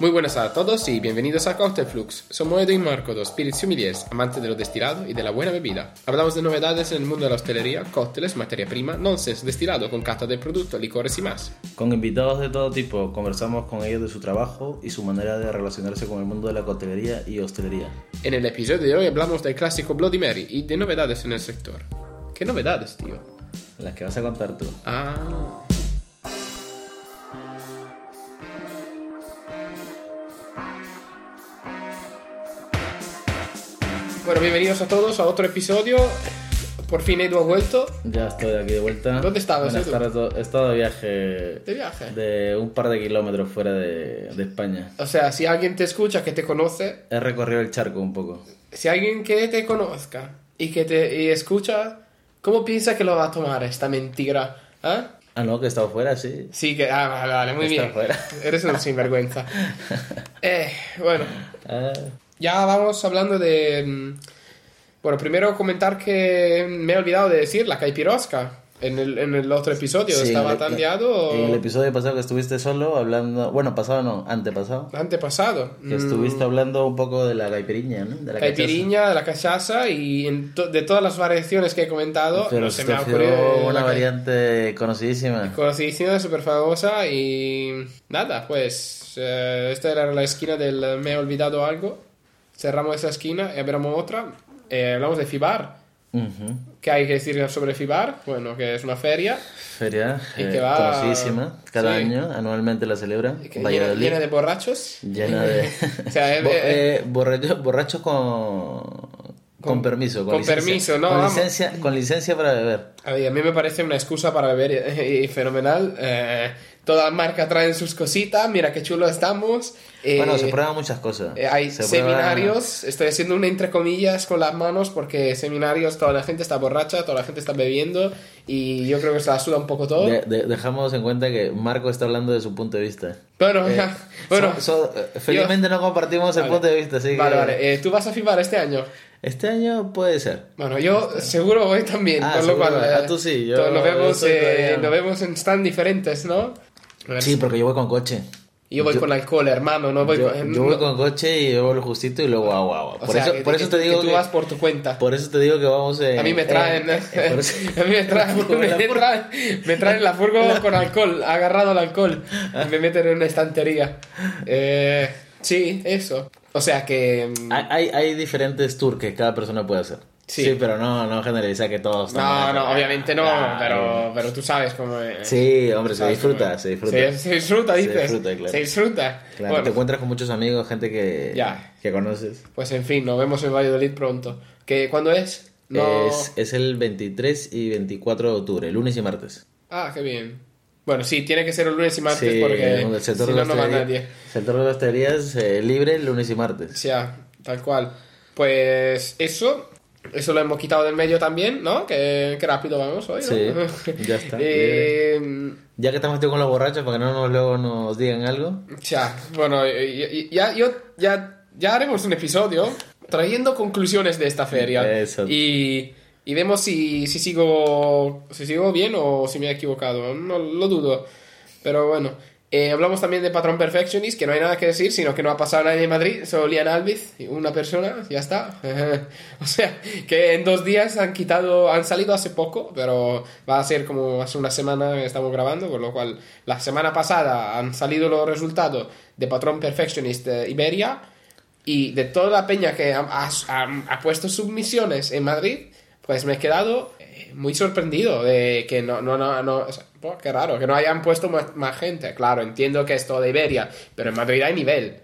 Muy buenas a todos y bienvenidos a Cocktail Flux. Somos Edo y Marco, dos spirits sommeliers, amantes de lo destilado y de la buena bebida. Hablamos de novedades en el mundo de la hostelería, cócteles, materia prima, nonsense, destilado, con cata del producto, licores y más. Con invitados de todo tipo, conversamos con ellos de su trabajo y su manera de relacionarse con el mundo de la coctelería y hostelería. En el episodio de hoy hablamos del clásico Bloody Mary y de novedades en el sector. ¿Qué novedades, tío? Las que vas a contar tú. Ah. Bueno, bienvenidos a todos a otro episodio. Por fin Edu ha vuelto. Ya estoy aquí de vuelta. ¿Dónde estabas, Buenas Edu? tardes. He estado de viaje. ¿De viaje? De un par de kilómetros fuera de, de España. O sea, si alguien te escucha, que te conoce, He recorrido el charco un poco. si alguien que te conozca y que te y escucha, ¿cómo piensa que lo va a tomar esta mentira? ¿Ah? Ah, no, que he estado fuera, sí. Sí, que. Ah, vale, vale, muy bien. fuera. Eres un sinvergüenza. eh, bueno, Ah, ya vamos hablando de. mm, Bueno, primero comentar que me he olvidado de decir la caipirosca en el, en el otro episodio. sí, Estaba en el- tan liado. En el episodio pasado que estuviste solo hablando. Bueno, pasado no, antepasado. Antepasado. Que Mm, estuviste hablando un poco de la caipiriña, ¿no? De la Caipiriña, de la cachaza y en to- de todas las variaciones que he comentado, cachaza. Pero no se me ha ocurrido una variante conocidísima. conocidísima, súper famosa y nada, pues eh, esta era la esquina del me he olvidado algo. Cerramos esa esquina y abrimos otra. Eh, hablamos de FIBAR. Ujú. ¿Qué hay que decir sobre FIBAR? Bueno, que es una feria Feria Y eh, que va- conocidísima. Cada sí. año, anualmente la celebra. llena, llena de borrachos. Llena de. O sea, eh, Bo- eh, eh, borracho- borrachos con. Con, Con- permiso. con licencia. permiso, no, Con vamos. licencia, con licencia para beber. A, ver, a mí me parece una excusa para beber eh, y, fenomenal. Eh, toda marca trae sus cositas, mira qué chulo estamos. Eh, bueno, se prueban muchas cosas. Eh, hay Se prueba- seminarios, estoy haciendo una entre comillas con las manos porque seminarios toda la gente está borracha, toda la gente está bebiendo y yo creo que se la suda un poco todo. De- de- dejamos en cuenta que Marco está hablando de su punto de vista. Bueno, Eh, bueno, so- so- eh, felizmente no compartimos el Vale. punto de vista, así vale, que vale. Eh, ¿Tú vas a FIBAR este año? este año puede ser. Bueno, yo seguro voy también, Ah, con lo cual... eh, Ah, tú sí, yo- nos, yo vemos, eh, nos vemos en stand diferentes, ¿no? Sí, porque yo voy con coche. Yo voy yo- con alcohol, hermano, no voy yo, con... yo voy no- con coche y yo voy lo justito y luego agua, agua. o Por sea, eso, que- por que- eso te que digo tú que, vas por tu cuenta. por eso te digo que vamos eh, A mí me traen, eh, eh, eso- a mí me traen, me traen, me traen la furgo con alcohol, agarrado al alcohol, y me meten en una estantería. Eh, sí, eso. O sea que... mm, Hay, hay, hay diferentes tours que cada persona puede hacer. Sí. Sí, pero no, no generaliza que todos No, no, obviamente no, pero, pero tú sabes cómo es. Sí, hombre, se ¿Sabes disfruta, se disfruta. Se, disfruta, Se dices. disfruta, claro. Se disfruta. Claro, Bueno, te encuentras con muchos amigos, gente que, Ya. que conoces. pues en fin, nos vemos en Valladolid pronto. ¿Qué, ¿Cuándo es? No... Es, es el 23 y 24 de octubre, lunes y martes. Ah, qué bien. Bueno, sí, tiene que ser el lunes y martes Sí, porque el si sector no, de no va nadie. El sector de la hostelería es eh, libre lunes y martes. Ya, tal cual. Pues eso, eso lo hemos quitado del medio también, ¿no? Que, que rápido vamos hoy, ¿no? Sí, ya está. Eh, Ya que estamos con los borrachos, para que no nos, luego nos digan algo. ya, bueno, ya, yo, ya, ya haremos un episodio trayendo conclusiones de esta feria. Eso. Y, y vemos si, si, sigo, si sigo bien o si me he equivocado. No lo dudo. Pero bueno. Eh, hablamos también de Patrón Perfectionist, que no hay nada que decir, sino que no ha pasado nadie en Madrid, solo Lian Albiz, una persona, ya está. o sea, que en dos días han quitado, han salido hace poco, pero va a ser como hace una semana que estamos grabando, con lo cual la semana pasada han salido los resultados de Patrón Perfectionist eh, Iberia, y de toda la peña que ha, ha- ha- puesto submisiones en Madrid, pues me he quedado muy sorprendido de que no, no, no, no o sea, oh, qué raro, que no hayan puesto más, más gente. Claro, entiendo que es todo de Iberia, pero en Madrid hay nivel.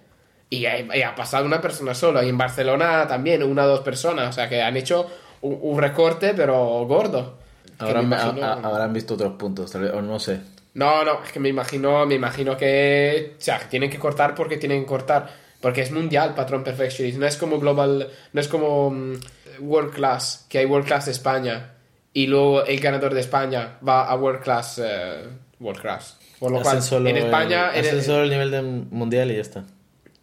Y, hay- y ha pasado una persona sola, y en Barcelona también, una o dos personas, o sea que han hecho un, un recorte, pero gordo. Habrán, me imagino- a- a- habrán visto otros puntos, tal vez, o no sé. no, no, es que me imagino, me imagino que, o sea, que tienen que cortar porque tienen que cortar, porque es mundial Patrón Perfectionist, no es como Global, no es como mm, World Class, que hay World Class de España y luego el ganador de España va a World Class, eh, World Class. Por lo cual, Hacen solo en España, el, en hacen el- solo el nivel de mundial y ya está.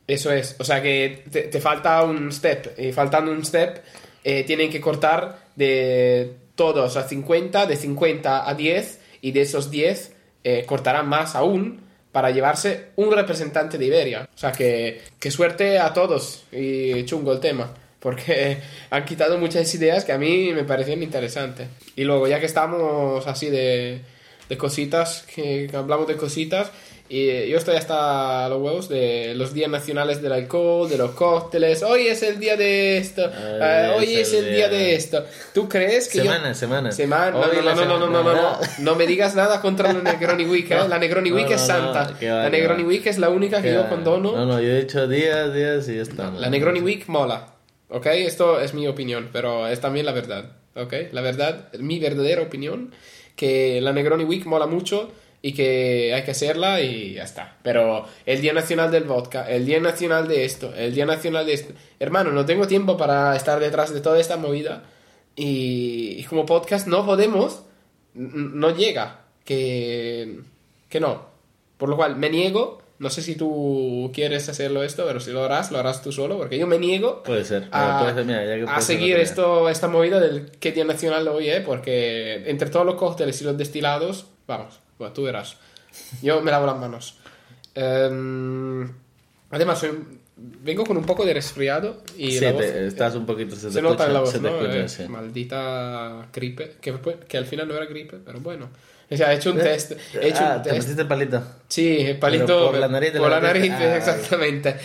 eso es, o sea que te, te falta un step, y faltando un step, eh, tienen que cortar de todos a 50, de 50 a 10, y de esos 10 eh, cortarán más aún para llevarse un representante de Iberia. O sea que, que suerte a todos y chungo el tema. Porque han quitado muchas ideas que a mí me parecían interesantes. Y luego, ya que estamos así de, de cositas, que, que hablamos de cositas, y yo estoy hasta los huevos de los días nacionales del alcohol, de los cócteles. Hoy es el día de esto. Hoy eh, hoy es es el día día. de esto. ¿Tú crees que yo- Semana, semana. Semana, no, Hoy no, no, no, no, no, no, no, semana. no me digas nada contra la Negroni Week, ¿eh? La Negroni No, Week no, es no, santa. la Negroni. Week es la única que yo condono. No, no, yo he dicho días, días y ya está. La Negroni Week mola, ¿ok? Esto es mi opinión, pero es también la verdad, ¿ok? La verdad, mi verdadera opinión, que la Negroni Week mola mucho y que hay que hacerla y ya está. Pero el Día Nacional del Vodka, el Día Nacional de esto, el Día Nacional de esto... Hermano, no tengo tiempo para estar detrás de toda esta movida y, y como podcast no podemos, no llega, que, que no. Por lo cual me niego, no sé si tú quieres hacerlo esto, pero si lo harás, lo harás tú solo, porque yo me niego Puede ser. a, puede ser, mira, ya que a puede ser seguir esto, esta movida del qué día nacional hoy, ¿eh? porque entre todos los cócteles y los destilados, vamos, bueno, tú verás. Yo me lavo las manos. Em, además, soy- vengo con un poco de resfriado y Sí, la te- estás un poquito. Se, se nota en la voz, Eh, sí. Maldita gripe, que, que al final no era gripe, pero bueno. O sea, he hecho un test. He hecho ah, un te test. metiste el palito. Sí, el palito. Pero por la nariz te por la nariz, ah, exactamente.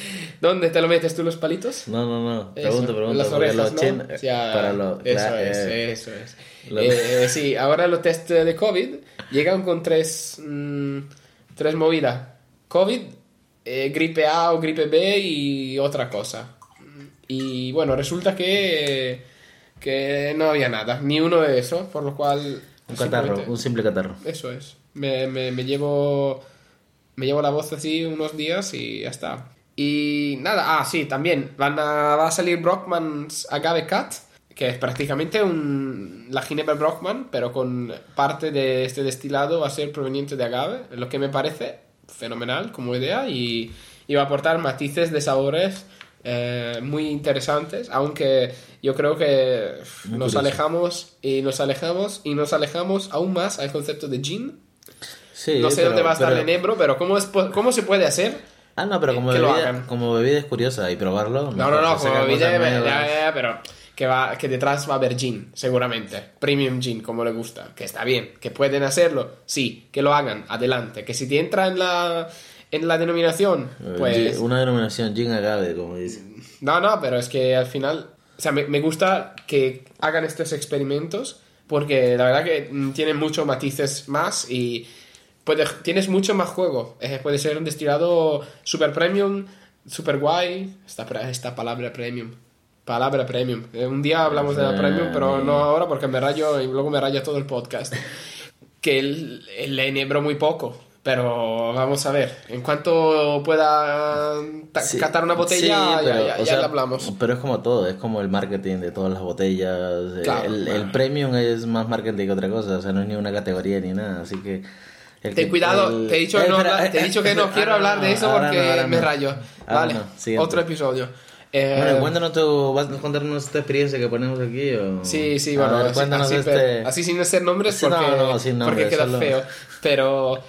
¿Dónde te lo metes tú los palitos? No, no, no. Eso, Pregunto, pregunto. las orejas, los ¿no? O sea, para los. eso la- es, eh, eso es. Eh, eh, sí, ahora los test de COVID llegan con tres, mm, tres movidas. COVID, eh, gripe A o gripe B y otra cosa. Y bueno, resulta que, que no había nada, ni uno de eso, por lo cual... Un catarro, un simple catarro. eso es. Me, me, me llevo. Me llevo la voz así unos días y ya está. Y nada, ah, sí, también van a, va a salir Brockman's Agave Cat, que es prácticamente un, la Ginebra Brockman, pero con parte de este destilado va a ser proveniente de agave, lo que me parece fenomenal como idea y, y va a aportar matices de sabores eh, muy interesantes, aunque yo creo que Muy nos curioso. alejamos y nos alejamos y nos alejamos aún más al concepto de gin. Sí, no sé pero- dónde va a estar pero- el Enebro, pero ¿cómo, es, ¿cómo se puede hacer? Ah, no, pero como bebida, como bebida es curiosa y probarlo. No, no, no, como bebida, ya, ya, pero que, va, que detrás va a haber gin, seguramente. Premium gin, como le gusta. Que está bien, que pueden hacerlo, sí, que lo hagan, adelante. Que si te entra en la, en la denominación, Eh, pues... Una denominación gin agave, como dice. No, no, pero es que al final, o sea, me, me gusta que hagan estos experimentos porque la verdad que mm, tienen muchos matices más y puede, tienes mucho más juego. Eh, puede ser un destilado super premium, super guay, esta, esta palabra premium. Palabra premium. Eh, un día hablamos de la premium, pero no ahora porque me rayo y luego me raya todo el podcast. Que el enebro muy poco. Pero vamos a ver, en cuanto pueda Sí, catar una botella, sí, ya, pero, ya, o ya sea, le hablamos. Pero es como todo, es como el marketing de todas las botellas. eh, Claro, el, claro. el premium es más marketing que otra cosa, o sea, no es ni una categoría ni nada, así que. el Ten que- cuidado, el- te he dicho, Eh, no, espera, hablar- te he eh, dicho que no ahora quiero hablar de eso porque no, me no. rayo. Vale, no, otro episodio. Eh, Bueno, cuéntanos tu, ¿vas a contarnos esta experiencia que ponemos aquí? O... Sí, sí, bueno, ver, así, cuéntanos así, este... así sin hacer nombres porque, porque queda solo- feo. Pero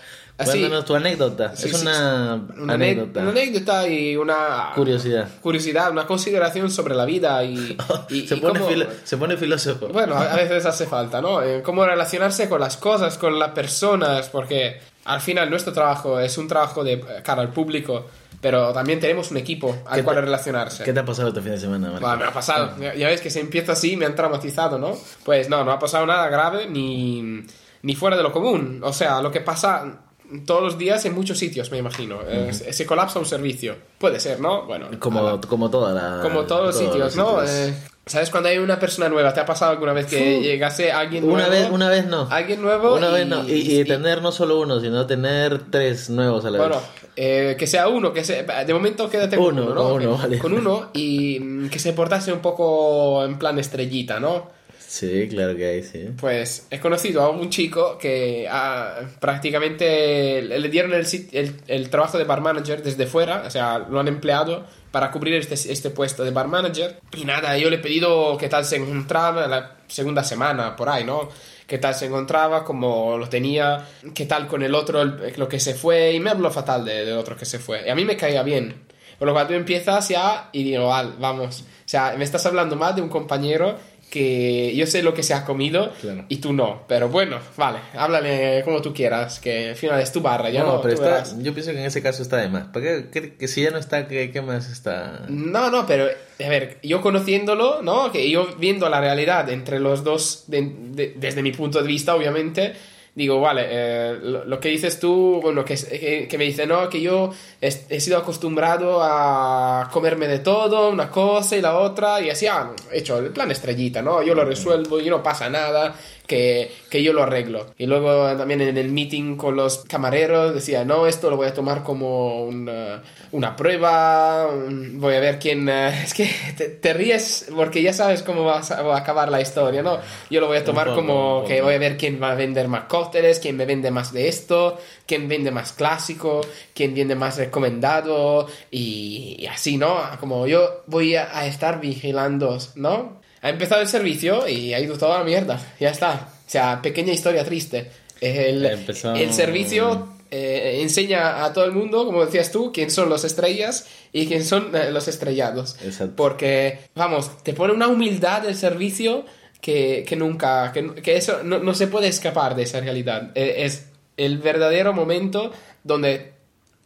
Cuéntanos tu anécdota, Sí, es sí, una, una, anécdota, una anécdota y una curiosidad. curiosidad, una consideración sobre la vida y, y- se, y pone cómo- se pone filósofo. Bueno, a veces hace falta, ¿no? Eh, Cómo relacionarse con las cosas, con las personas, porque al final nuestro trabajo es un trabajo de eh, cara al público, pero también tenemos un equipo al ¿Qué cual te- relacionarse. ¿Qué te ha pasado este fin de semana, Marco? Bueno, me ha pasado. Ya, ya ves que se empieza así, me han traumatizado, ¿no? Pues no, no ha pasado nada grave ni, ni fuera de lo común. O sea, lo que pasa todos los días en muchos sitios, me imagino. Eh, se, colapsa un servicio. Puede ser, ¿no? Bueno, Como, como toda la... como todos los sitios, ¿no? Eh, ¿Sabes cuando hay una persona nueva? ¿Te ha pasado alguna vez que llegase alguien nuevo? Una vez, una vez no. Alguien nuevo Una y- vez no. Y, y tener no solo uno, sino tener tres nuevos a la Bueno, vez. eh, que sea uno, que sea, de momento quédate con Uno, uno, ¿no? uno, vale. Con uno y mm, que se portase un poco en plan estrellita, ¿no? Sí, claro que hay, sí. Pues he conocido a un chico que ah, prácticamente le dieron el, el, el trabajo de bar manager desde fuera, o sea, lo han empleado para cubrir este, este puesto de bar manager. Y nada, yo le he pedido qué tal se encontraba la segunda semana, por ahí, ¿no? Qué tal se encontraba, cómo lo tenía, qué tal con el otro, lo que se fue, y me habló fatal de- del otro que se fue. Y a mí me caía bien. Por lo cual tú empiezas ya y digo, "Val, vamos. O sea, me estás hablando más de un compañero que yo sé lo que se ha comido Claro. y tú no. Pero bueno, vale, háblale como tú quieras, que al final es tu barra, ya no, no, pero está, yo pienso que en ese caso está de más. ¿Para qué, qué- que si ya no está, ¿qué, qué más está? No, no, pero a ver, yo conociéndolo, ¿no? Que yo viendo la realidad entre los dos, de- de- desde mi punto de vista, obviamente, digo, vale, eh, lo, lo que dices tú, bueno, que, que, que me dice, no, que yo he, sido acostumbrado a comerme de todo, una cosa y la otra, y así, ah, he hecho el plan estrellita, ¿no? Yo lo resuelvo y no pasa nada, que, que yo lo arreglo. Y luego también en el meeting con los camareros decía, no, esto lo voy a tomar como una, una prueba, un- voy a ver quién... eh, es que te, te ríes porque ya sabes cómo va a, sa- va a acabar la historia, ¿no? Yo lo voy a tomar poco, como que voy a ver quién va a vender más cócteles, quién me vende más de esto, quién vende más clásico, quién vende más recomendado y, y así, ¿no? Como yo voy a, a estar vigilando, ¿no? Ha empezado el servicio y ha ido toda la mierda, ya está. O sea, pequeña historia triste. El, Empezó- el servicio eh, enseña a todo el mundo, como decías tú, quién son los estrellas y quién son eh, los estrellados. Exacto. Porque, vamos, te pone una humildad el servicio que, que nunca, que, que eso no, no se puede escapar de esa realidad. Eh, Es el verdadero momento donde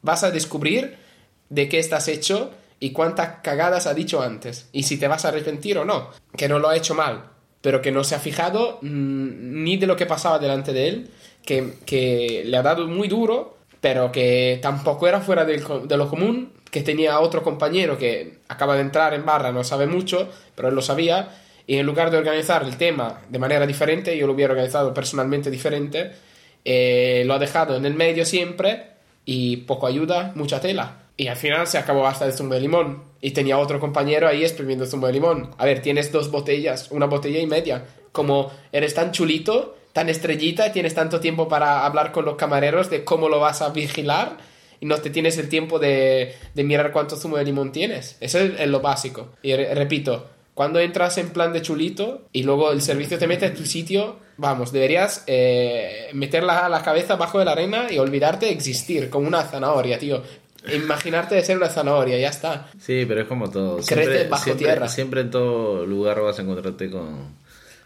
vas a descubrir de qué estás hecho y cuántas cagadas ha dicho antes. Y si te vas a arrepentir o no. Que no lo ha hecho mal, pero que no se ha fijado mm, ni de lo que pasaba delante de él, que, que le ha dado muy duro, pero que tampoco era fuera de lo común, que tenía otro compañero que acaba de entrar en barra, no sabe mucho, pero él lo sabía, y en lugar de organizar el tema de manera diferente, yo lo hubiera organizado personalmente diferente, eh, lo ha dejado en el medio siempre y poco ayuda, mucha tela. Y al final se acabó hasta el zumo de limón. Y tenía otro compañero ahí exprimiendo zumo de limón. A ver, tienes dos botellas, una botella y media. Como eres tan chulito, tan estrellita, tienes tanto tiempo para hablar con los camareros de cómo lo vas a vigilar y no te tienes el tiempo de, de mirar cuánto zumo de limón tienes. Eso es, lo básico. Y re- repito, cuando entras en plan de chulito y luego el servicio te mete a tu sitio, vamos, deberías eh, meter la, la cabeza bajo de la arena y olvidarte de existir, como una zanahoria, tío. Imaginarte de ser una zanahoria, ya está. Sí, pero es como todo. Crece bajo siempre, tierra. Siempre en todo lugar vas a encontrarte con...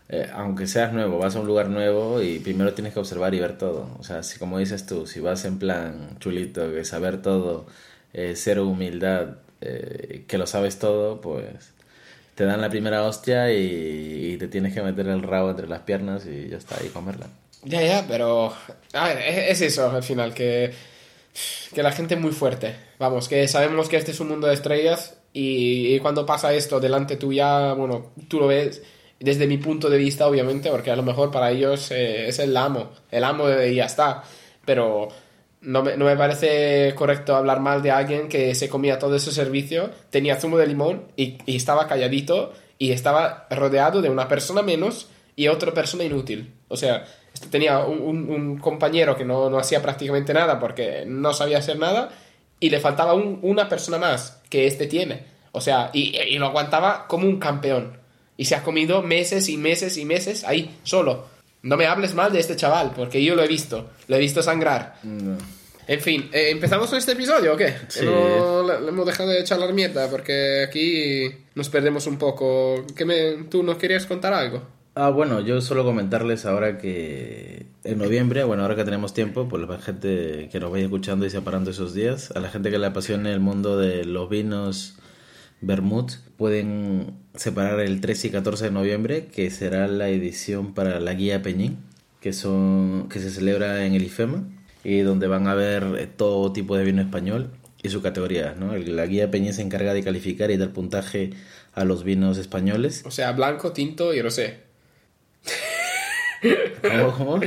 eh, aunque seas nuevo, vas a un lugar nuevo y primero tienes que observar y ver todo. O sea, si como dices tú, si vas en plan chulito, que saber todo, eh, cero humildad, eh, que lo sabes todo, pues te dan la primera hostia y, y te tienes que meter el rabo entre las piernas y ya está, y comerla. Ya, ya, pero... A ver, es, es eso al final, que, que la gente es muy fuerte. Vamos, que sabemos que este es un mundo de estrellas y, cuando pasa esto delante tuya, bueno, tú lo ves desde mi punto de vista, obviamente, porque a lo mejor para ellos eh, es el amo, el amo y ya está. Pero no me, no me parece correcto hablar mal de alguien que se comía todo ese servicio, tenía zumo de limón y, y estaba calladito y estaba rodeado de una persona menos y otra persona inútil. O sea, tenía un, un- un compañero que no, no hacía prácticamente nada porque no sabía hacer nada y le faltaba un- una persona más que este tiene. O sea, y, y lo aguantaba como un campeón. Y se ha comido meses y meses y meses ahí, solo. No me hables mal de este chaval, porque yo lo he visto. Lo he visto sangrar. En fin, eh, ¿empezamos con este episodio o qué? Sí. No, le, hemos dejado de echar la mierda porque aquí nos perdemos un poco. ¿Qué me, ¿Tú nos querías contar algo? Ah, bueno, yo solo comentarles ahora que en noviembre, bueno, ahora que tenemos tiempo, pues la gente que nos vaya escuchando y separando esos días, a la gente que le apasione el mundo de los vinos Vermouth, pueden separar el 13 y 14 de noviembre, que será la edición para la guía Peñín, que, son, que se celebra en el IFEMA, y donde van a ver eh, todo tipo de vino español y su categoría, ¿no? La guía Peñín se encarga de calificar y dar puntaje a los vinos españoles. O sea, blanco, tinto y rosé. ¿Cómo, cómo?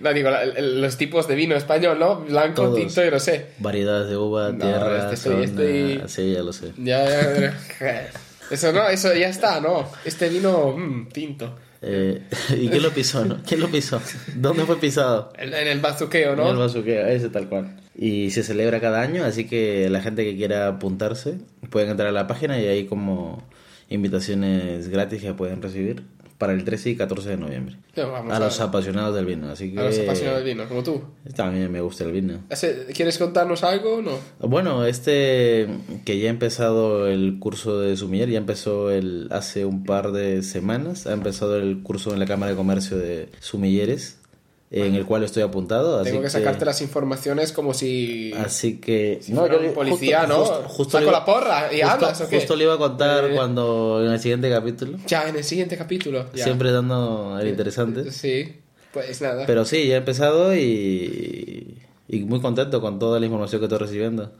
No, digo, la- los tipos de vino español, ¿no? Blanco, Todos. tinto y rosé. Variedades de uva, No, tierra, este zona... estoy- Sí, ya lo sé. Ya, ya. Eso no, eso ya está, ¿no? Este vino, mm, tinto. Eh, ¿Y quién lo pisó, no? ¿Quién lo pisó? ¿Dónde fue pisado? En, en el bazuqueo, En el ¿no? bazuqueo, ese tal cual. Y se celebra cada año, así que la gente que quiera apuntarse pueden entrar a la página y hay como invitaciones gratis que pueden recibir para el 13 y 14 de noviembre. No, vamos A los apasionados del vino, así que... a los apasionados del vino, como tú. También me gusta el vino. ¿Quieres contarnos algo o no? Bueno, este que ya ha empezado el curso de sumiller, ya empezó el hace un par de semanas, ha empezado el curso en la Cámara de Comercio de Sumilleres, en el cual estoy apuntado. Así Tengo que sacarte las informaciones como si... Así que... si fuera un policía, ¿no? Justo, justo Saco iba- la porra y justo- hablas, ¿o qué? Justo le iba a contar Eh, cuando en el siguiente capítulo, Ya, en el siguiente capítulo. ya. siempre dando el interesante. Sí, pues nada. Pero sí, ya he empezado y, y muy contento con toda la información que estoy recibiendo.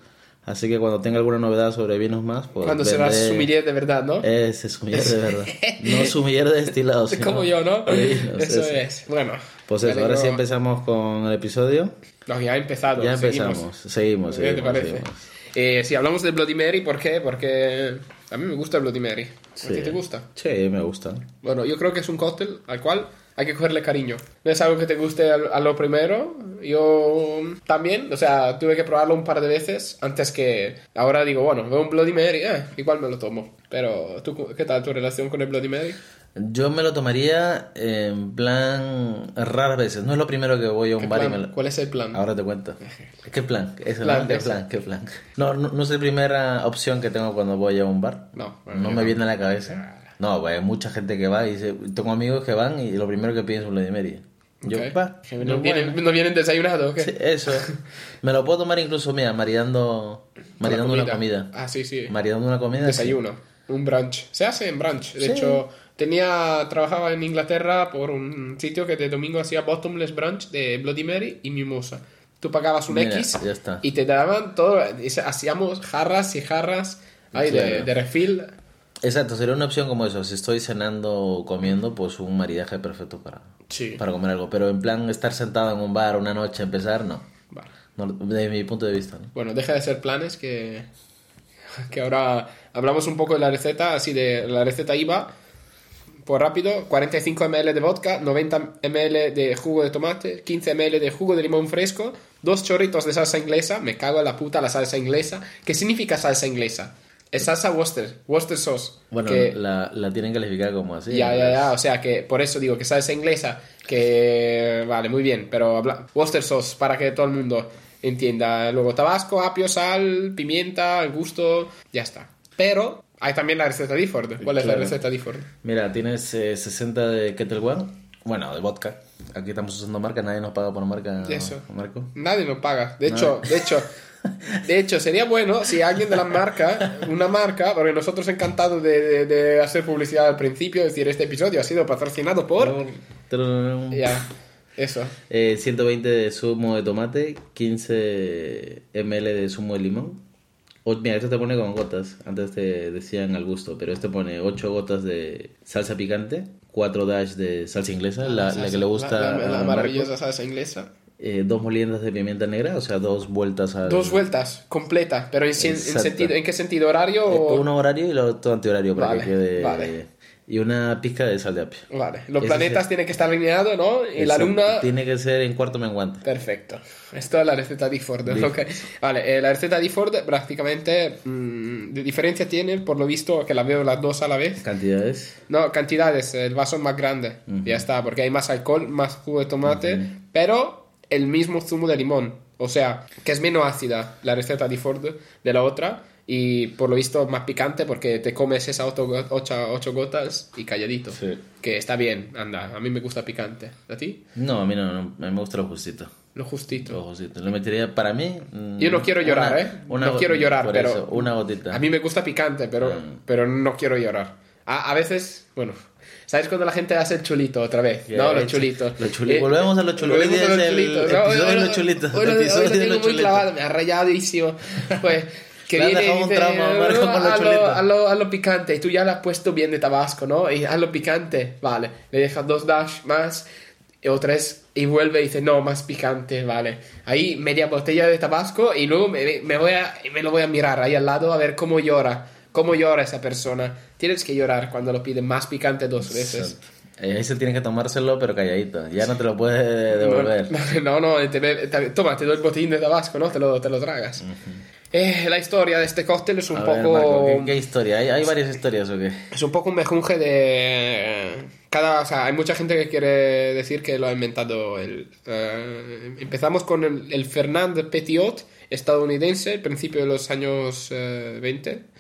Así que cuando tenga alguna novedad sobre vinos más, pues Cuando vendré- sumiller de verdad, ¿no? Ese sumiller de verdad. No sumiller de destilados. sino Como yo, ¿no? vinos, Eso ese. es. Bueno. Pues eso, ahora sí empezamos con el episodio. No, ya ha empezado. Ya seguimos. empezamos. Seguimos, ¿Qué te seguimos, parece? seguimos. Eh, sí, hablamos de Bloody Mary, ¿por qué? Porque a mí me gusta el Bloody Mary. ¿A Sí. ti te gusta? Sí, me gusta. Bueno, yo creo que es un cóctel al cual hay que cogerle cariño. No es algo que te guste a, lo primero. Yo también, o sea, tuve que probarlo un par de veces antes que... Ahora digo, bueno, veo un Bloody Mary, eh, igual me lo tomo. Pero, ¿tú qué tal tu relación con el Bloody Mary? Yo me lo tomaría en plan raras veces. No es lo primero que voy a un ¿Qué bar y me lo... ¿Cuál es el plan? Ahora te cuento. ¿Qué plan? ¿no? ¿Qué plan? ¿Qué plan? No, no, no es la primera opción que tengo cuando voy a un bar. No, No yo me no. viene a la cabeza. No, pues hay mucha gente que va y dice, tengo amigos que van y lo primero que piden es un Bloody Mary. Yo, pa, no, vienen, no vienen desayunados. Sí, eso. Me lo puedo tomar incluso, mira, maridando, maridando una comida. Ah, sí, sí. Maridando una comida. sí. Desayuno. Un brunch. Se hace en brunch. De Sí. hecho, tenía trabajaba en Inglaterra por un sitio que de domingo hacía bottomless brunch de Bloody Mary y mimosa. Tú pagabas un Mira, X ya está. y te daban todo. Hacíamos jarras y jarras ahí de, Claro. de refill. Exacto, sería una opción como eso. Si estoy cenando o comiendo, pues un maridaje perfecto para, Sí. para comer algo. Pero en plan estar sentado en un bar una noche, empezar, no. Vale. No, Desde mi punto de vista, ¿no? Bueno, deja de ser planes que, que ahora hablamos un poco de la receta, así de la receta IVA. Por rápido, 45 ml de vodka, 90 ml de jugo de tomate, 15 ml de jugo de limón fresco, dos chorritos de salsa inglesa, me cago en la puta la salsa inglesa. ¿Qué significa salsa inglesa? Es salsa Worcester, Worcester sauce. Bueno, que- la, la tienen calificada como así. ya, ya, ya, o sea que por eso digo que salsa inglesa, que vale, muy bien, pero habla... Worcester sauce para que todo el mundo entienda. Luego tabasco, apio, sal, pimienta, al gusto, ya está. Pero hay también la receta Difford. ¿Cuál es la receta Difford? Mira, tienes eh, 60 de Kettle One, bueno, de vodka. Aquí estamos usando marca, nadie nos paga por marca. Eso. Marco. Nadie nos paga. De hecho, de hecho, de hecho, sería bueno si alguien de la marca, una marca, porque nosotros encantados de, de- de hacer publicidad al principio, es decir, este episodio ha sido patrocinado por... Ya, eso. Eh, 120 de zumo de tomate, 15 ml de zumo de limón. O, mira, esto te pone con gotas. Antes te decían al gusto, pero este pone 8 gotas de salsa picante, 4 dash de salsa inglesa, la, la que le gusta La, la- Marco. maravillosa salsa inglesa. Eh, dos moliendas de pimienta negra, o sea, dos vueltas al... Dos vueltas, completa. Pero en, en sentido, ¿en qué sentido? ¿Horario Eh, o...? uno horario y lo otro antihorario para Vale, que quede... vale. Y una pizca de sal de apio. Vale, los planetas sí. tienen que estar alineados, ¿no? Y la luna... Tiene que ser en cuarto menguante. Perfecto. Esto es la receta di Ford. Di- ok. Vale, eh, la receta di Ford prácticamente mm, de diferencia tiene, por lo visto, que la veo las dos a la vez. Cantidades. No, cantidades, el vaso es más grande. Ya está, porque hay más alcohol, más jugo de tomate, pero el mismo zumo de limón. O sea, que es menos ácida la receta di Ford de la otra. Y por lo visto más picante porque te comes esas ocho, ocho- ocho gotas y calladito. Sí. Que está bien, anda. A mí me gusta picante. ¿A ti? No, a mí no, no, a mí me gusta lo justito. Lo Lo justito. justito. Le metería para mí. mm, Yo no quiero llorar, una- ¿eh? una no quiero llorar, pero... eso, una gotita. A mí me gusta picante, pero, Mm. pero no quiero llorar. A, a veces, bueno... ¿Sabes cuando la gente hace el chulito otra vez? Ya, no, los chulitos. los chuli- volvemos a los chulitos. volvemos Hoy a los es el chulitos. episodio de hoy- los chulitos, Hoy, lo- el hoy episodio lo tengo los muy chulitos. clavado, me ha rayadísimo. Pues, que viene y dice, trauma, los "Hazlo- chulitos". hazlo, picante. Y tú ya le has puesto bien de tabasco, ¿no? Y hazlo picante. Vale. Le dejas dos dash más o tres y vuelve y dice, no, más picante, vale. Ahí media botella de tabasco y luego me, me voy a, me lo voy a mirar ahí al lado a ver cómo llora. Cómo llora esa persona. Tienes que llorar cuando lo piden más picante dos veces. Eh, Ese tiene que tomárselo, pero calladito. Ya no te lo puede devolver. No, no, te te- toma, te doy el botín de Tabasco, ¿no? Te lo, te lo tragas. Eh, la historia de este cóctel es un A ver, poco... Marco, ¿qué, qué historia? ¿Hay, hay varias historias o qué? Es un poco un mejunje de... Cada, o sea, hay mucha gente que quiere decir que lo ha inventado él. Eh, empezamos con el, el Fernand Petiot, estadounidense, principio de los años eh, 20.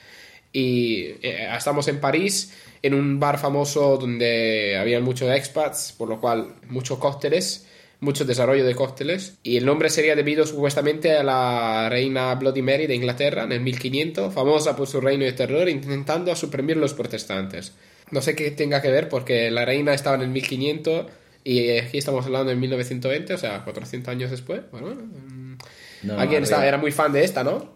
Y eh, estamos en París, en un bar famoso donde había muchos expats, por lo cual muchos cócteles, mucho desarrollo de cócteles. Y el nombre sería debido supuestamente a la reina Bloody Mary de Inglaterra en el 1500, famosa por su reino de terror, intentando suprimir los protestantes. No sé qué tenga que ver porque la reina estaba en el 1500 y aquí estamos hablando de 1920, o sea, 400 años después. Bueno, No, alguien estaba, era muy fan de esta, ¿no?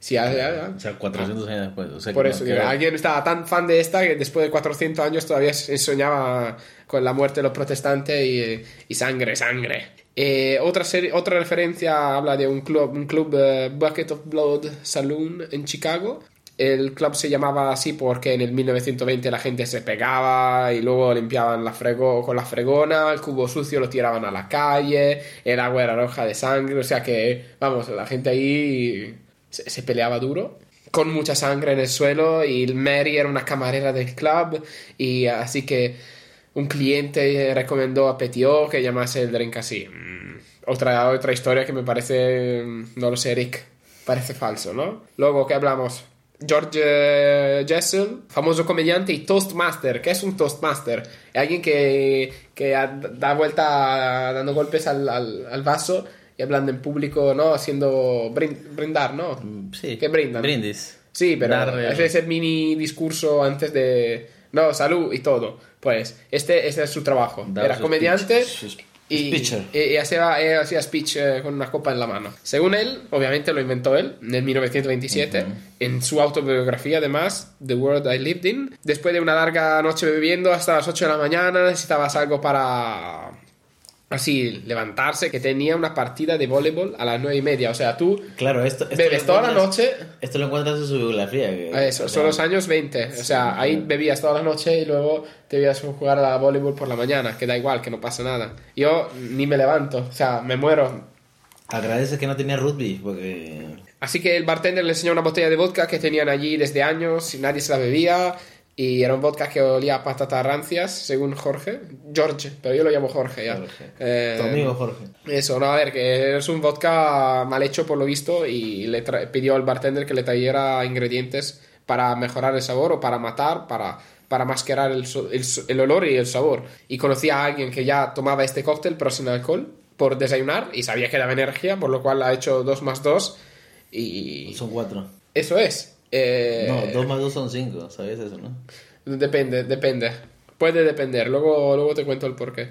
Sí, ya, ya, ya. O sea, 400 años después. O sea, Por que eso, no, digo, que- alguien estaba tan fan de esta que después de 400 años todavía soñaba con la muerte de los protestantes y, y sangre, sangre. Eh, otra, serie, otra referencia habla de un club, un club eh, Bucket of Blood Saloon en Chicago. El club se llamaba así porque en el 1920 la gente se pegaba y luego limpiaban la frego, con la fregona, el cubo sucio lo tiraban a la calle, el agua era roja de sangre, o sea que, vamos, la gente ahí se, peleaba duro con mucha sangre en el suelo y Mary era una camarera del club y así que un cliente recomendó a Petiot que llamase el drink así. Otra, otra historia que me parece, mm, no lo sé, Rick, parece falso, ¿no? Luego, ¿qué hablamos? George eh, Jessel, famoso comediante y toastmaster. ¿Qué es un toastmaster? Es alguien que, que da vuelta dando golpes al, al- al vaso y hablando en público, ¿no? Haciendo brin- brindar, ¿no? Sí. ¿Qué brindan? Brindis. Sí, pero Dar, es ese mini discurso antes de... No, salud y todo. Pues este, este es su trabajo. Dar Era comediante speech, y, y- y hacía, y hacía speech eh, con una copa en la mano. Según él, obviamente lo inventó él en el 1927, en su autobiografía además, The World I Lived In. Después de una larga noche bebiendo hasta las 8 de la mañana, necesitabas algo para... Así, levantarse, que tenía una partida de voleibol a las 9 y media. O sea, tú Claro, esto, esto bebes toda la noche Esto lo encuentras en su biografía. que- eso, son los años 20. O sea, ahí bebías toda la noche y luego te ibas a jugar a voleibol por la mañana, que da igual, que no pasa nada. Yo ni me levanto, o sea, me muero. Agradece que no tenía rugby, porque... Así que el bartender le enseñó una botella de vodka que tenían allí desde años y nadie se la bebía. Y era un vodka que olía a patatas rancias, según Jorge. George, pero yo lo llamo Jorge ya. Jorge. Eh, Tu amigo Jorge. Eso, no, a ver, que es un vodka mal hecho por lo visto y le pidió al bartender que le trajera ingredientes para mejorar el sabor o para matar, para, para mascarar el, el el olor y el sabor. Y conocía a alguien que ya tomaba este cóctel pero sin alcohol por desayunar y sabía que daba energía, por lo cual ha hecho 2 más 2 y Son cuatro. eso es. Eh, No, dos más dos son cinco, ¿sabes eso, no? Depende, depende. Puede depender, luego, luego te cuento el porqué.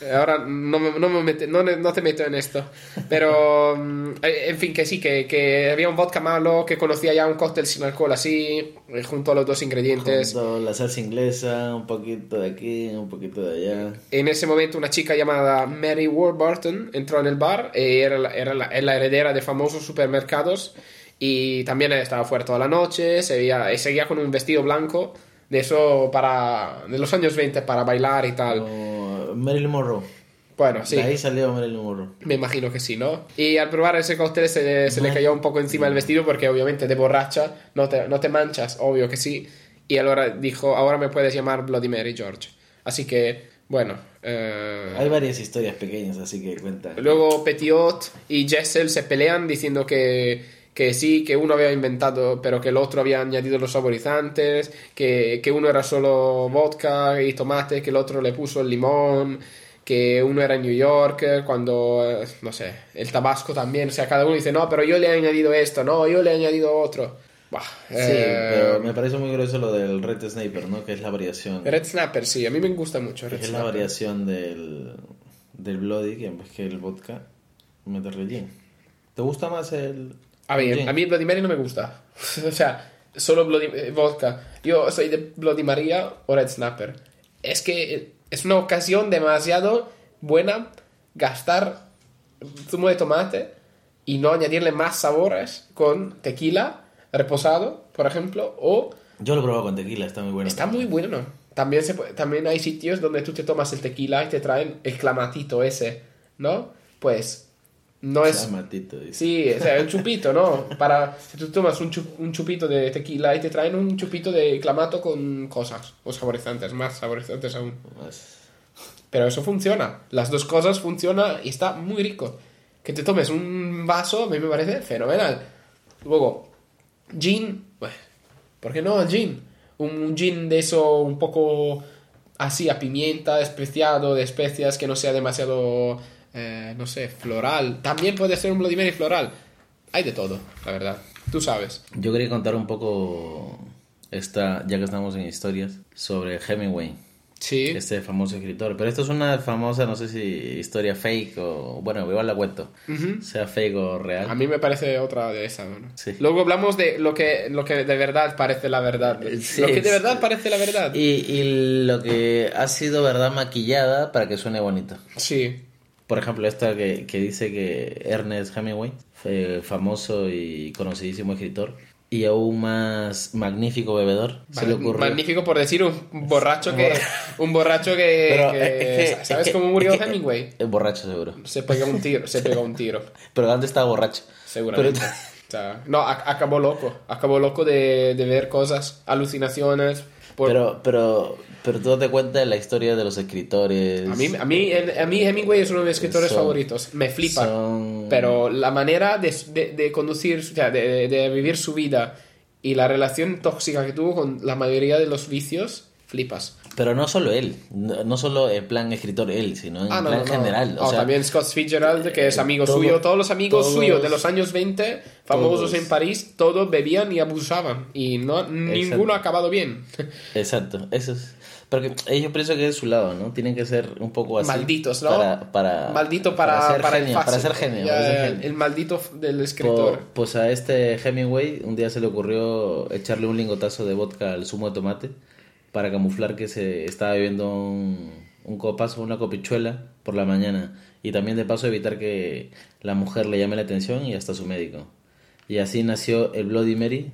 Eh, Ahora no, me- no, me mete- no, no te meto en esto. Pero, mm, eh, en fin, que sí, que, que había un vodka malo, que conocía ya un cóctel sin alcohol así, eh, junto a los dos ingredientes. Junto la salsa inglesa, un poquito de aquí, un poquito de allá. En ese momento una chica llamada Mary Warburton entró en el bar, eh, era, la, era la, la heredera de famosos supermercados y también estaba fuera toda la noche, se veía, y seguía con un vestido blanco de eso para de los años 20 para bailar y tal. Como Marilyn Monroe. Bueno, sí. De ahí salió Marilyn Monroe. Me imagino que sí, ¿no? Y al probar ese cóctel se, se le cayó un poco encima el vestido porque obviamente de borracha no te, no te manchas, obvio que sí. Y ahora dijo, ahora me puedes llamar Bloody Mary George. Así que, bueno. eh, Hay varias historias pequeñas, así que cuenta. Luego Petiot y Jessel se pelean diciendo que, que sí, que uno había inventado, pero que el otro había añadido los saborizantes, que, que uno era solo vodka y tomate, que el otro le puso el limón, que uno era en New York, cuando, eh, no sé, el tabasco también, o sea, cada uno dice, no, pero yo le he añadido esto, no, yo le he añadido otro. Buah, Sí, eh, pero me parece muy grueso lo del Red Sniper, ¿no? Que es la variación. Red Snapper, sí, a mí me gusta mucho. Red es la variación del, del Bloody, que en vez que el vodka, meterle gin. ¿Te gusta más el. A gin? a mí Bloody Mary no me gusta. o sea, solo Bloody, eh, vodka. Yo soy de Bloody María o Red Snapper. Es que es una ocasión demasiado buena gastar zumo de tomate y no añadirle más sabores con tequila reposado, por ejemplo, o Yo lo he probado con tequila, está muy bueno. está muy bueno. también, se puede- también hay sitios donde tú te tomas el tequila y te traen el clamatito ese, ¿no? Pues no es... Sí, o sea, un chupito, ¿no? Para, si tú tomas un, chup- un chupito de tequila y te traen un chupito de clamato con cosas, o saborizantes, más saborizantes aún. Pues, Pero eso funciona, las dos cosas funcionan y está muy rico. Que te tomes un vaso, a mí me parece fenomenal. Luego, gin, pues, ¿por qué no el gin? Un gin de eso un poco así a pimienta, especiado, de especias, que no sea demasiado, eh, no sé, floral. También puede ser un Bloody Mary floral. Hay de todo, la verdad. Tú sabes. Yo quería contar un poco, esta, ya que estamos en historias, sobre Hemingway, Sí. este famoso escritor. Pero esto es una famosa, no sé si historia fake o... Bueno, igual la cuento. Sea fake o real. A mí me parece otra de esa. ¿no? Sí. Luego hablamos de lo que, lo que de verdad parece la verdad. Sí, lo que de verdad parece la verdad. Y, y lo que ha sido verdad maquillada para que suene bonito. Sí. Por ejemplo, esta que, que dice que Ernest Hemingway, fue famoso y conocidísimo escritor, y aún más magnífico bebedor, se le ocurrió... Magnífico por decir un borracho que. Un borracho que. Pero que- es que- ¿Sabes es que- cómo murió Hemingway? Es borracho, seguro. Se pegó un tiro. Se pegó un tiro. Pero antes estaba borracho. Seguramente. Pero- O sea, no, ac- acabó loco. Acabó loco de, de ver cosas, alucinaciones. Por- Pero, pero, pero tú date cuenta de la historia de los escritores. a, mí, a, mí, a mí Hemingway es uno de mis escritores Son- favoritos. Me flipa. son- Pero la manera de, de- de conducir, o sea, de, de vivir su vida y la relación tóxica que tuvo con la mayoría de los vicios, flipas. Pero no solo él, no, solo en plan escritor él, sino en Ah, no, plan no, no. general. O Oh, sea, también Scott Fitzgerald, que es eh, amigo todo- suyo. Todos los amigos todos- suyos de los años 20, famosos todos. en París, todos bebían y abusaban. Y no, ninguno ha acabado bien. Exacto, eso es. Pero que ellos pienso que es su lado, ¿no? Tienen que ser un poco así. Malditos, ¿no? Para, para, Maldito para, ser para genio, ser genio. Ya, para ser el, genio. el maldito del Po- escritor. Pues a este Hemingway un día se le ocurrió echarle un lingotazo de vodka al zumo de tomate para camuflar que se estaba bebiendo un, un copazo, una copichuela por la mañana y también de paso evitar que la mujer le llame la atención y hasta su médico. Y así nació el Bloody Mary,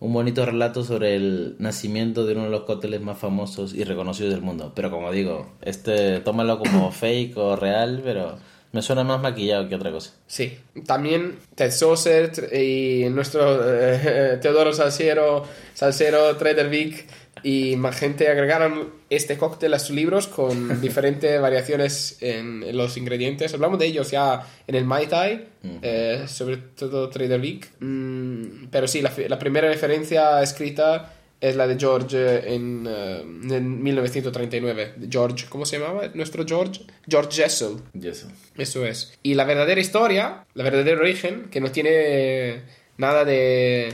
un bonito relato sobre el nacimiento de uno de los cócteles más famosos y reconocidos del mundo. Pero como digo, este tómalo como fake o real, pero me suena más maquillado que otra cosa. Sí. También Ted Saucer y nuestro eh, Teodoro Salsero, Salsero, Trader Vic y más gente agregaron este cóctel a sus libros con diferentes variaciones en, en los ingredientes. Hablamos de ellos ya en el Mai Tai, eh, sobre todo Trader Vic. Mm, pero sí, la, la primera referencia escrita es la de George en, eh, en 1939. George, ¿cómo se llamaba? Nuestro George. George Jessel. Eso. Eso es. Y la verdadera historia, la verdadero origen, que no tiene nada de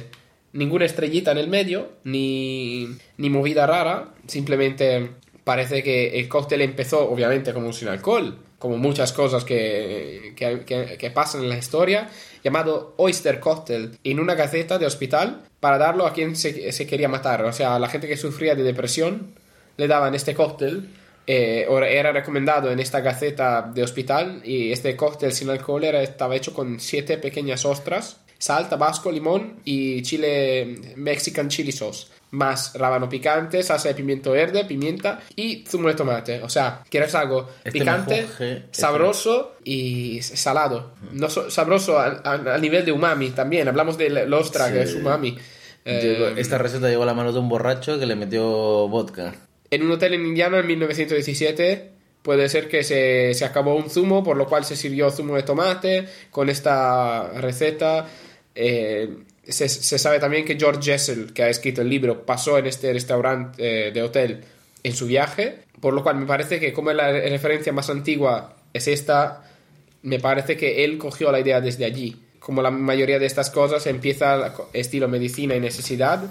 ninguna estrellita en el medio, ni, ni movida rara, simplemente parece que el cóctel empezó obviamente como sin alcohol, como muchas cosas que, que, que- pasan en la historia, llamado Oyster Cocktail, en una gaceta de hospital para darlo a quien se, se quería matar, o sea, a la gente que sufría de depresión, le daban este cóctel eh, era recomendado en esta gaceta de hospital y este cóctel sin alcohol era, estaba hecho con siete pequeñas ostras, sal, tabasco, limón y chile mexican chili sauce, más rábano picante, salsa de pimiento verde, pimienta y zumo de tomate. O sea, quieres algo Este picante, menjunje, este- sabroso y salado. No so- sabroso a, a- a nivel de umami también. Hablamos del ostra, Sí. que es umami. Eh, Llegó- esta receta llegó a la mano de un borracho que le metió vodka. En un hotel en Indiana en 1917 puede ser que se, se acabó un zumo, por lo cual se sirvió zumo de tomate con esta receta. Eh, se, sabe también que George Jessel, que ha escrito el libro, pasó en este restaurante eh, de hotel en su viaje, por lo cual me parece que como la referencia más antigua es esta, me parece que él cogió la idea desde allí. Como la mayoría de estas cosas empieza estilo medicina y necesidad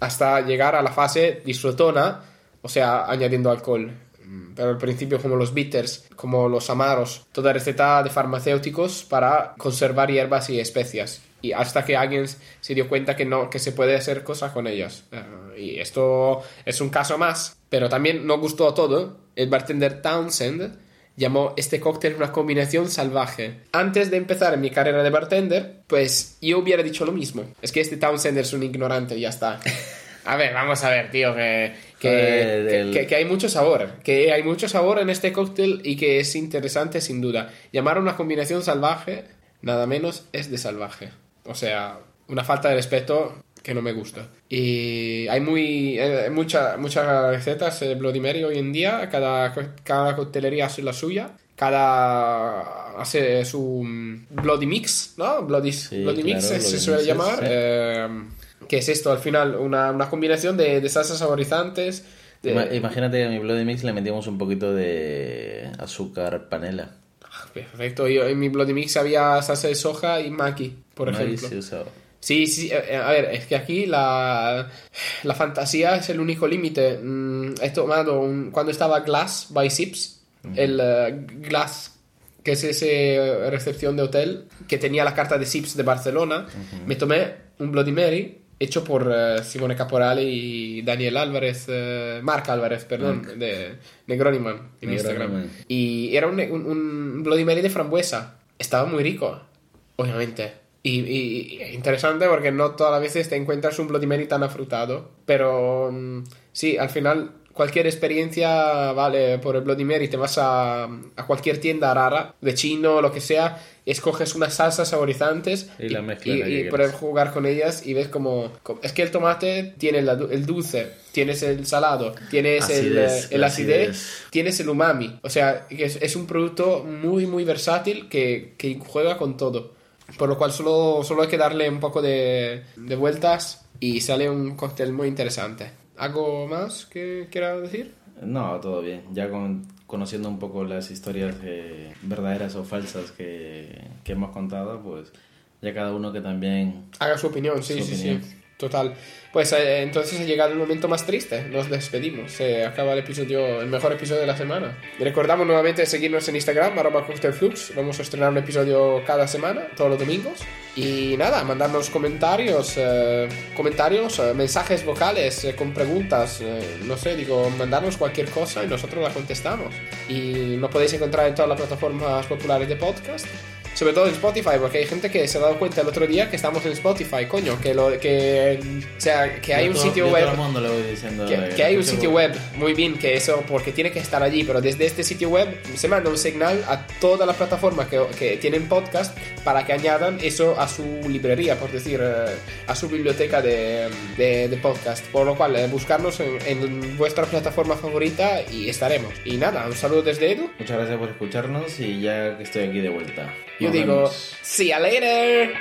hasta llegar a la fase disfrutona, o sea, añadiendo alcohol. Mm, Pero al principio como los bitters, como los amaros, toda receta de farmacéuticos para conservar hierbas y especias. Y hasta que alguien se dio cuenta que no, que se puede hacer cosas con ellas. Eh, y esto es un caso más. Pero también no gustó todo. El bartender Townsend llamó este cóctel una combinación salvaje. Antes de empezar mi carrera de bartender, pues yo hubiera dicho lo mismo. Es que este Townsend es un ignorante, ya está. A ver, vamos a ver, tío, que, que, que- el- que- que hay mucho sabor. Que hay mucho sabor en este cóctel y que es interesante sin duda. Llamar a una combinación salvaje, nada menos, es de salvaje. O sea, una falta de respeto que no me gusta. Y hay muy eh, mucha- muchas recetas de Bloody Mary hoy en día. Cada, cada coctelería hace la suya. Cada hace su mm, Bloody Mix, ¿no? Bloody, Sí, Bloody Mix claro, se- se Bloody suele Mixes, llamar. sí. eh, que es esto al final? Una, una combinación de, de salsas saborizantes. de- Ima- Imagínate que a mi Bloody Mix le metimos un poquito de azúcar panela. Perfecto, yo en mi Bloody Mix había salsa de soja y maki, por ejemplo. se usaba. Sí, sí, eh, a ver, es que aquí la, la fantasía es el único límite. Mm, he tomado un- cuando estaba Glass by Sips, el eh, Glass, que es esa recepción de hotel que tenía la carta de Sips de Barcelona, me tomé un Bloody Mary hecho por eh, Simone Caporale y Daniel Álvarez, eh, Marc Álvarez, perdón, de Negroniman en Instagram. Y era un, un, un Bloody Mary de frambuesa. Estaba muy rico, obviamente. Y, y- y interesante porque no todas las veces te encuentras un Bloody Mary tan afrutado. Pero mm, sí, al final cualquier experiencia vale por el Bloody Mary. Te vas a, a cualquier tienda rara, de chino, lo que sea, escoges unas salsas saborizantes Y la mezclas y, y quieras. puedes jugar con ellas y ves como... como- Es que el tomate tiene du- el dulce, tienes el salado, tienes el, Acidez, eh, el acidez, acidez. tienes el umami. O sea, es, es un producto muy, muy versátil que, que juega con todo. Por lo cual solo, solo hay que darle un poco de, de vueltas y sale un cóctel muy interesante. ¿Algo más que quiera decir? No, todo bien. Ya con- conociendo un poco las historias eh, verdaderas o falsas que, que hemos contado, pues ya cada uno que también... Haga su opinión, sí, Su sí, opinión. sí. Total. Pues eh, entonces ha llegado el momento más triste. Nos despedimos. Se acaba el episodio, el mejor episodio de la semana. Recordamos nuevamente seguirnos en Instagram, arroba cocktailflux. Vamos a estrenar un episodio cada semana, todos los domingos. Y nada, mandarnos comentarios, eh, comentarios, eh, mensajes vocales eh, con preguntas. no sé, digo, mandarnos cualquier cosa y nosotros la contestamos. Y nos podéis encontrar en todas las plataformas populares de podcast. Sobre todo en Spotify, porque hay gente que se ha dado cuenta el otro día que estamos en Spotify, coño, que lo que o sea, que hay Yo un todo- sitio web todo el mundo le voy diciendo... que, que hay un sitio web, muy bien, que eso, porque tiene que estar allí, pero desde este sitio web se manda un señal a todas las plataformas que, que tienen podcast para que añadan eso a su librería, por decir, eh, a su biblioteca de, de, de podcast. Por lo cual, eh, buscarnos en, en vuestra plataforma favorita y estaremos. Y nada, un saludo desde Edu. Muchas gracias por escucharnos y ya que estoy aquí de vuelta. Yo Nos digo, vemos. see ya later.